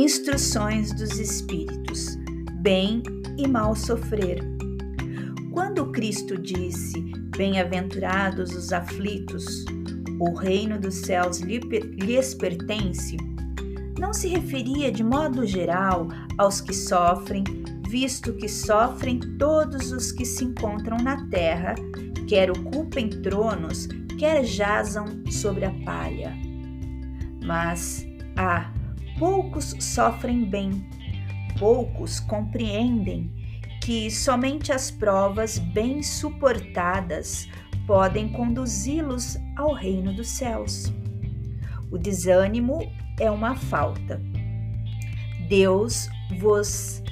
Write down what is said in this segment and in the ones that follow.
Instruções dos Espíritos: Bem e mal sofrer. Quando Cristo disse: Bem-aventurados os aflitos, o reino dos céus lhes pertence, não se referia de modo geral aos que sofrem, visto que sofrem todos os que se encontram na terra, quer ocupem tronos, quer jazam sobre a palha. Mas, ah, poucos sofrem bem, poucos compreendem que somente as provas bem suportadas podem conduzi-los ao reino dos céus. O desânimo é uma falta. Deus vos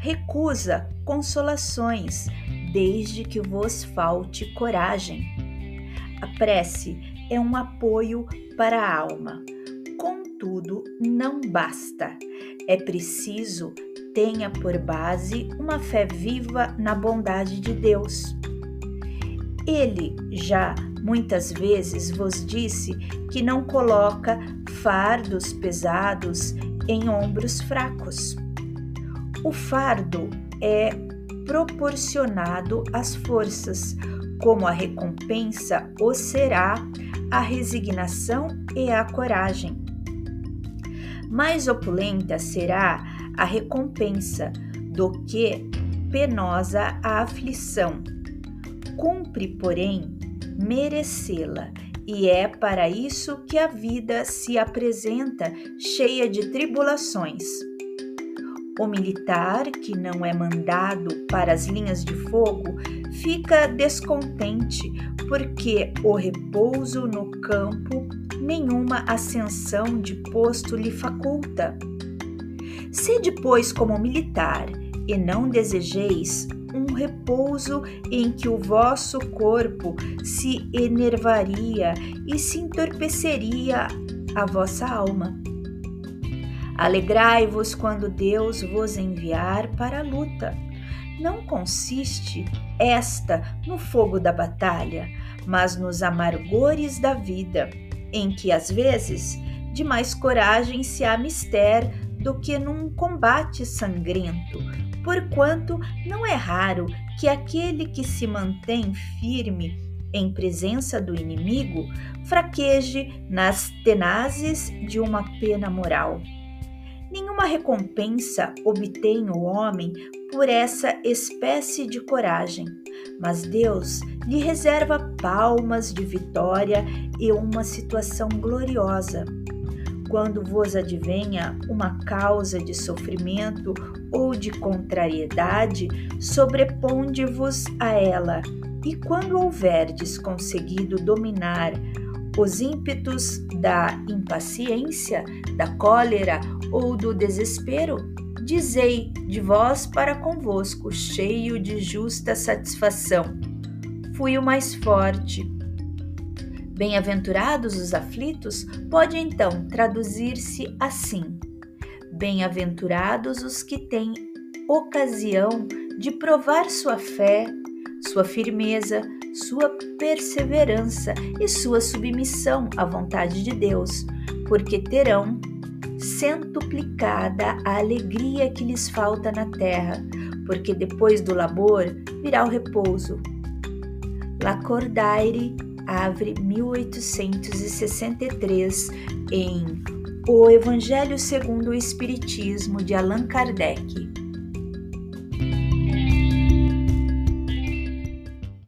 recusa consolações desde que vos falte coragem. A prece é um apoio para a alma. Contudo, não basta. É preciso tenha por base uma fé viva na bondade de Deus. Ele já muitas vezes vos disse que não coloca fardos pesados em ombros fracos. O fardo é proporcionado às forças, como a recompensa o será a resignação e a coragem. Mais opulenta será a recompensa do que penosa a aflição. Cumpre, porém, merecê-la, e é para isso que a vida se apresenta cheia de tribulações. O militar que não é mandado para as linhas de fogo fica descontente porque o repouso no campo nenhuma ascensão de posto lhe faculta. Sede, pois, como militar, e não desejeis um repouso em que o vosso corpo se enervaria e se entorpeceria a vossa alma. Alegrai-vos quando Deus vos enviar para a luta. Não consiste esta no fogo da batalha, mas nos amargores da vida, em que às vezes de mais coragem se há mister do que num combate sangrento, porquanto não é raro que aquele que se mantém firme em presença do inimigo fraqueje nas tenazes de uma pena moral. Nenhuma recompensa obtém o homem por essa espécie de coragem, mas Deus lhe reserva palmas de vitória e uma situação gloriosa. Quando vos advenha uma causa de sofrimento ou de contrariedade, sobreponde-vos a ela, e quando houverdes conseguido dominar os ímpetos da impaciência, da cólera ou do desespero, dizei de vós para convosco, cheio de justa satisfação: Fui o mais forte. Bem-aventurados os aflitos? Pode então traduzir-se assim: Bem-aventurados os que têm ocasião de provar sua fé, sua firmeza, sua perseverança e sua submissão à vontade de Deus, porque terão centuplicada a alegria que lhes falta na terra, porque depois do labor virá o repouso. Lacordaire, Avre 1863, em O Evangelho segundo o Espiritismo de Allan Kardec.